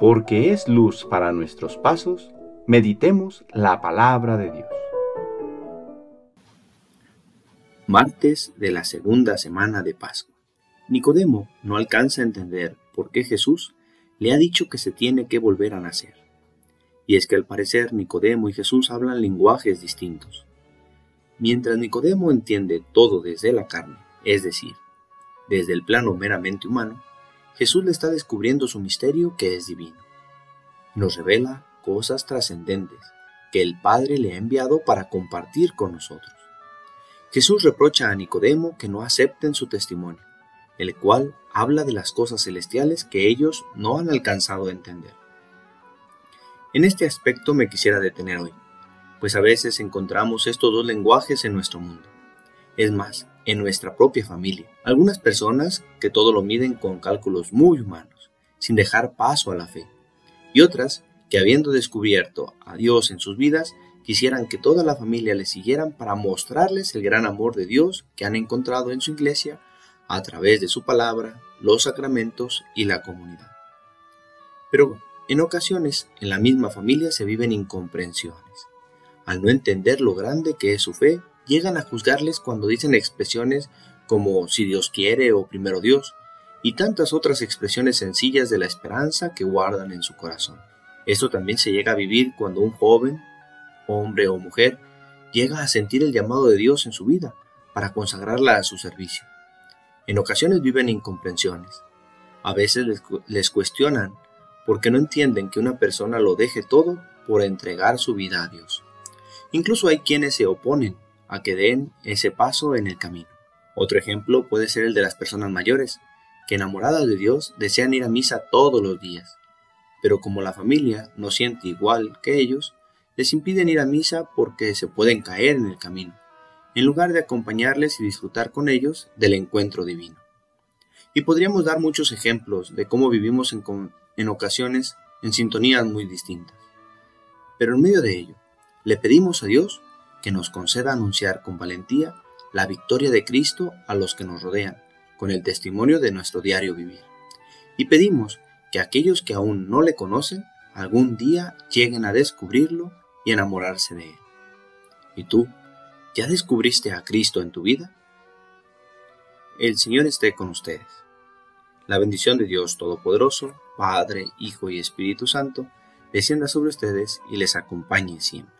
porque es luz para nuestros pasos, meditemos la palabra de Dios. Martes de la segunda semana de Pascua. Nicodemo no alcanza a entender por qué Jesús le ha dicho que se tiene que volver a nacer. Y es que al parecer Nicodemo y Jesús hablan lenguajes distintos. Mientras Nicodemo entiende todo desde la carne, es decir, desde el plano meramente humano, Jesús le está descubriendo su misterio que es divino. Nos revela cosas trascendentes que el Padre le ha enviado para compartir con nosotros. Jesús reprocha a Nicodemo que no acepten su testimonio, el cual habla de las cosas celestiales que ellos no han alcanzado a entender. En este aspecto me quisiera detener hoy, pues a veces encontramos estos dos lenguajes en nuestro mundo. Es más, en nuestra propia familia. Algunas personas que todo lo miden con cálculos muy humanos, sin dejar paso a la fe. Y otras que habiendo descubierto a Dios en sus vidas, quisieran que toda la familia le siguieran para mostrarles el gran amor de Dios que han encontrado en su iglesia a través de su palabra, los sacramentos y la comunidad. Pero en ocasiones en la misma familia se viven incomprensiones. Al no entender lo grande que es su fe, llegan a juzgarles cuando dicen expresiones como si Dios quiere o primero Dios, y tantas otras expresiones sencillas de la esperanza que guardan en su corazón. Esto también se llega a vivir cuando un joven, hombre o mujer, llega a sentir el llamado de Dios en su vida para consagrarla a su servicio. En ocasiones viven incomprensiones. A veces les, les cuestionan porque no entienden que una persona lo deje todo por entregar su vida a Dios. Incluso hay quienes se oponen a que den ese paso en el camino. Otro ejemplo puede ser el de las personas mayores, que enamoradas de Dios desean ir a misa todos los días, pero como la familia no siente igual que ellos, les impiden ir a misa porque se pueden caer en el camino, en lugar de acompañarles y disfrutar con ellos del encuentro divino. Y podríamos dar muchos ejemplos de cómo vivimos en, en ocasiones en sintonías muy distintas. Pero en medio de ello, le pedimos a Dios que nos conceda anunciar con valentía la victoria de Cristo a los que nos rodean, con el testimonio de nuestro diario vivir. Y pedimos que aquellos que aún no le conocen, algún día lleguen a descubrirlo y enamorarse de él. ¿Y tú, ya descubriste a Cristo en tu vida? El Señor esté con ustedes. La bendición de Dios Todopoderoso, Padre, Hijo y Espíritu Santo, descienda sobre ustedes y les acompañe siempre.